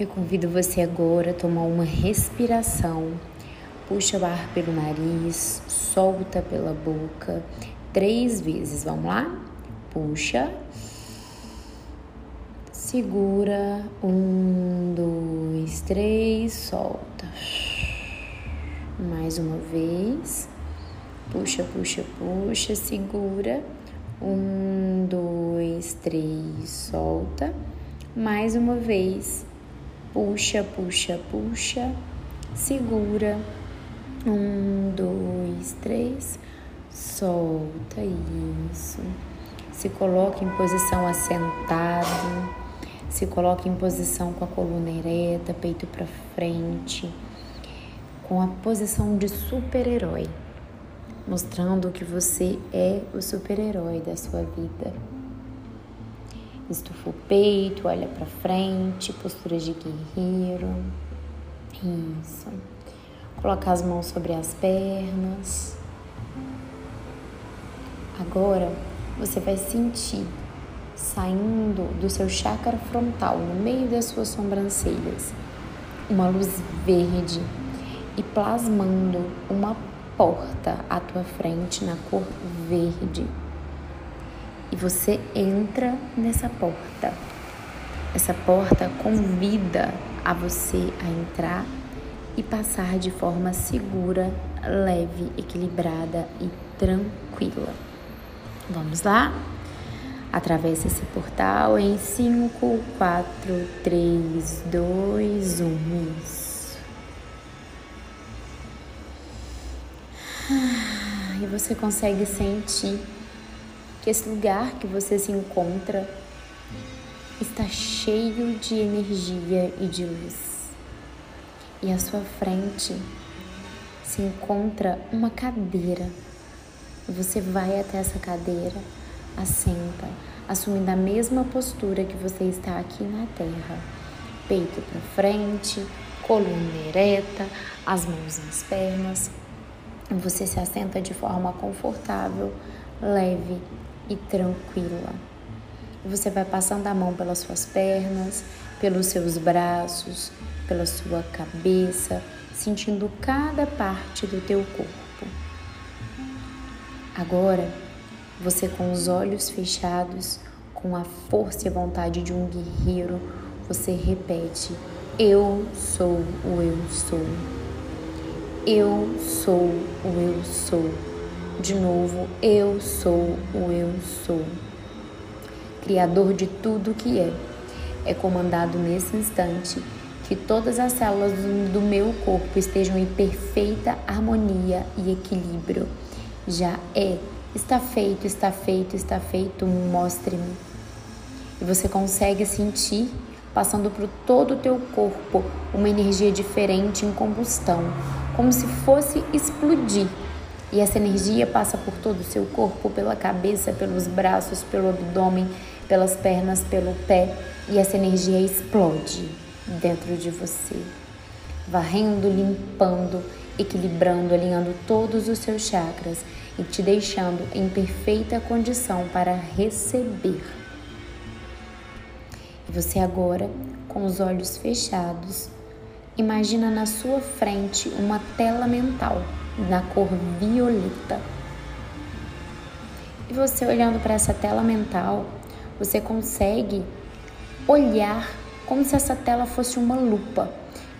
Eu convido você agora a tomar uma respiração. Puxa o ar pelo nariz, solta pela boca três vezes. Vamos lá? Puxa. Segura. Um, dois, três, solta. Mais uma vez. Puxa, puxa, puxa, segura. Um, dois, três, solta. Mais uma vez. Puxa, puxa, puxa. Segura. Um, dois, três. Solta isso. Se coloca em posição assentado. Se coloca em posição com a coluna ereta, peito para frente, com a posição de super-herói, mostrando que você é o super-herói da sua vida. Estufa o peito, olha para frente, postura de guerreiro. Isso. Coloca as mãos sobre as pernas. Agora você vai sentir saindo do seu chakra frontal, no meio das suas sobrancelhas, uma luz verde e plasmando uma porta à tua frente na cor verde e você entra nessa porta. Essa porta convida a você a entrar e passar de forma segura, leve, equilibrada e tranquila. Vamos lá? Atravesse esse portal em 5, 4, 3, 2, 1. Isso. Ah, e você consegue sentir que esse lugar que você se encontra está cheio de energia e de luz. E à sua frente se encontra uma cadeira. Você vai até essa cadeira, assenta, assumindo a mesma postura que você está aqui na terra. Peito para frente, coluna ereta, as mãos nas pernas. Você se assenta de forma confortável, leve e tranquila. Você vai passando a mão pelas suas pernas, pelos seus braços, pela sua cabeça, sentindo cada parte do teu corpo. Agora, você com os olhos fechados, com a força e vontade de um guerreiro, você repete: Eu sou o eu sou. Eu sou o eu sou de novo, eu sou o eu sou. Criador de tudo que é. É comandado nesse instante que todas as células do meu corpo estejam em perfeita harmonia e equilíbrio. Já é. Está feito, está feito, está feito. Mostre-me. E você consegue sentir passando por todo o teu corpo uma energia diferente em combustão, como se fosse explodir e essa energia passa por todo o seu corpo, pela cabeça, pelos braços, pelo abdômen, pelas pernas, pelo pé, e essa energia explode dentro de você, varrendo, limpando, equilibrando, alinhando todos os seus chakras e te deixando em perfeita condição para receber. E você agora, com os olhos fechados, imagina na sua frente uma tela mental na cor violeta. E você olhando para essa tela mental, você consegue olhar como se essa tela fosse uma lupa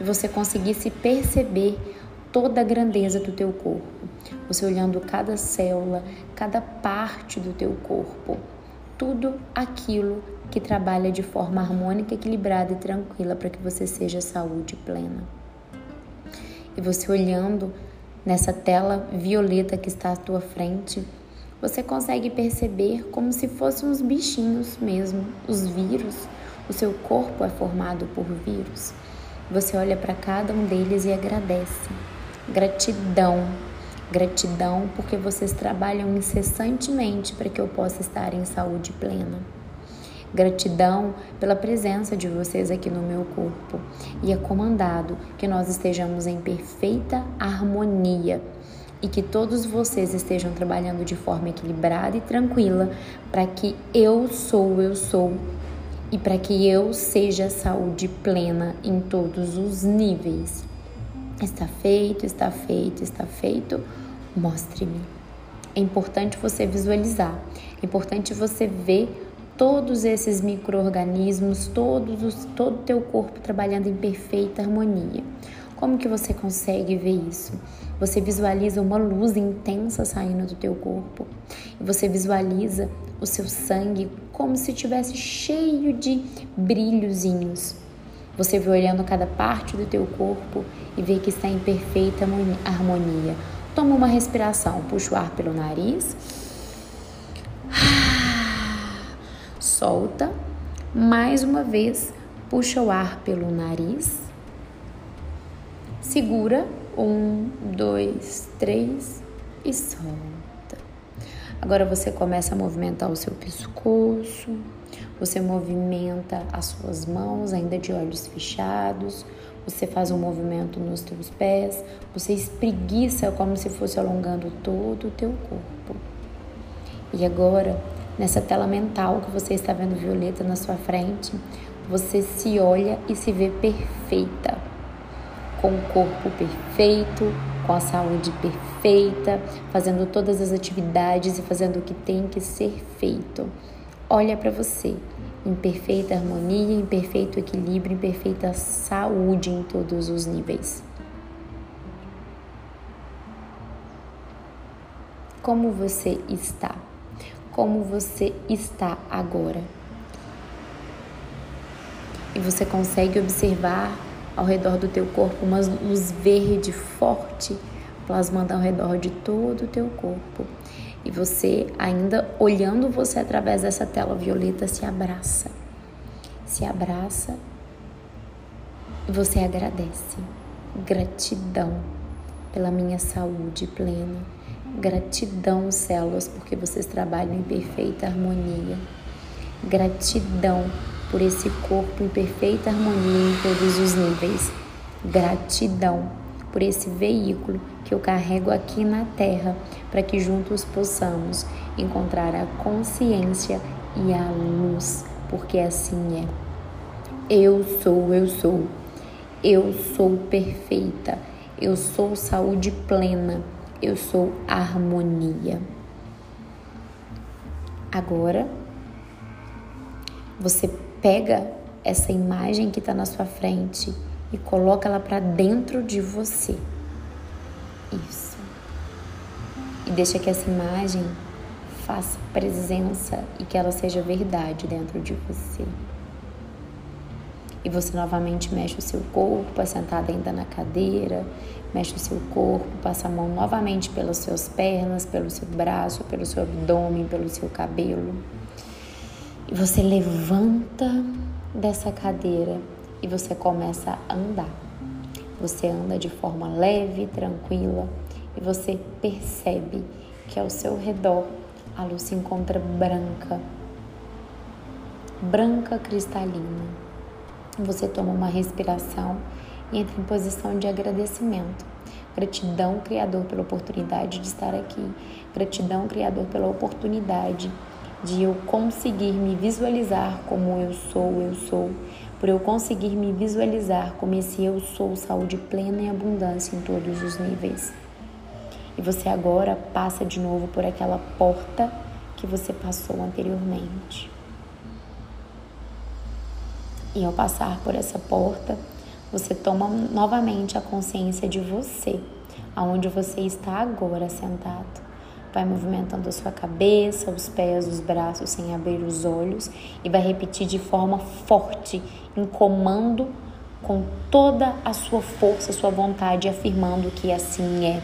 e você conseguisse perceber toda a grandeza do teu corpo. Você olhando cada célula, cada parte do teu corpo, tudo aquilo que trabalha de forma harmônica, equilibrada e tranquila para que você seja saúde plena. E você olhando Nessa tela violeta que está à tua frente, você consegue perceber como se fossem uns bichinhos mesmo, os vírus. O seu corpo é formado por vírus. Você olha para cada um deles e agradece. Gratidão, gratidão porque vocês trabalham incessantemente para que eu possa estar em saúde plena. Gratidão pela presença de vocês aqui no meu corpo e é comandado que nós estejamos em perfeita harmonia e que todos vocês estejam trabalhando de forma equilibrada e tranquila para que eu sou, eu sou e para que eu seja saúde plena em todos os níveis. Está feito, está feito, está feito. Mostre-me. É importante você visualizar, é importante você ver todos esses micro-organismos, todos, todo o teu corpo trabalhando em perfeita harmonia. Como que você consegue ver isso? Você visualiza uma luz intensa saindo do teu corpo. Você visualiza o seu sangue como se tivesse cheio de brilhozinhos. Você vê olhando cada parte do teu corpo e vê que está em perfeita harmonia. Toma uma respiração, puxa o ar pelo nariz. Solta. Mais uma vez, puxa o ar pelo nariz. Segura. Um, dois, três e solta. Agora você começa a movimentar o seu pescoço. Você movimenta as suas mãos, ainda de olhos fechados. Você faz um movimento nos teus pés, você espreguiça como se fosse alongando todo o teu corpo. E agora, nessa tela mental que você está vendo violeta na sua frente, você se olha e se vê perfeita, com o corpo perfeito, com a saúde perfeita, fazendo todas as atividades e fazendo o que tem que ser feito. Olha para você em perfeita harmonia, em perfeito equilíbrio, em perfeita saúde em todos os níveis. Como você está? Como você está agora? E você consegue observar ao redor do teu corpo uma luz verde forte plasmando ao redor de todo o teu corpo. E você, ainda olhando você através dessa tela violeta, se abraça. Se abraça e você agradece. Gratidão pela minha saúde plena. Gratidão, células, porque vocês trabalham em perfeita harmonia. Gratidão por esse corpo em perfeita harmonia em todos os níveis. Gratidão por esse veículo que eu carrego aqui na Terra, para que juntos possamos encontrar a consciência e a luz, porque assim é. Eu sou, eu sou. Eu sou perfeita. Eu sou saúde plena. Eu sou harmonia. Agora, você pega essa imagem que está na sua frente e coloca ela para dentro de você. Isso. E deixa que essa imagem faça presença e que ela seja verdade dentro de você. E você novamente mexe o seu corpo, sentada ainda na cadeira, mexe o seu corpo, passa a mão novamente pelas suas pernas, pelo seu braço, pelo seu abdômen, pelo seu cabelo. E você levanta dessa cadeira e você começa a andar. Você anda de forma leve, tranquila e você percebe que ao seu redor a luz se encontra branca, branca cristalina. Você toma uma respiração e entra em posição de agradecimento. Gratidão, Criador, pela oportunidade de estar aqui. Gratidão, Criador, pela oportunidade de eu conseguir me visualizar como eu sou, eu sou, por eu conseguir me visualizar como esse eu sou, saúde plena e abundância em todos os níveis. E você agora passa de novo por aquela porta que você passou anteriormente. E ao passar por essa porta, você toma novamente a consciência de você, aonde você está agora sentado. Vai movimentando a sua cabeça, os pés, os braços sem abrir os olhos e vai repetir de forma forte, em comando, com toda a sua força, sua vontade, afirmando que assim é.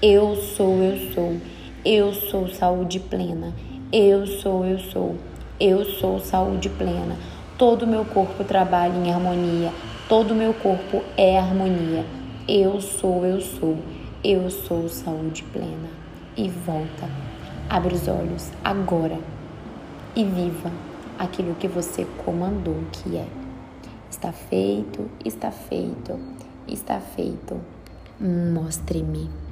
Eu sou, eu sou. Eu sou saúde plena. Eu sou, eu sou. Eu sou saúde plena. Todo o meu corpo trabalha em harmonia. Todo o meu corpo é harmonia. Eu sou, eu sou. Eu sou saúde plena e volta. Abre os olhos agora e viva aquilo que você comandou que é. Está feito, está feito, está feito. Mostre-me.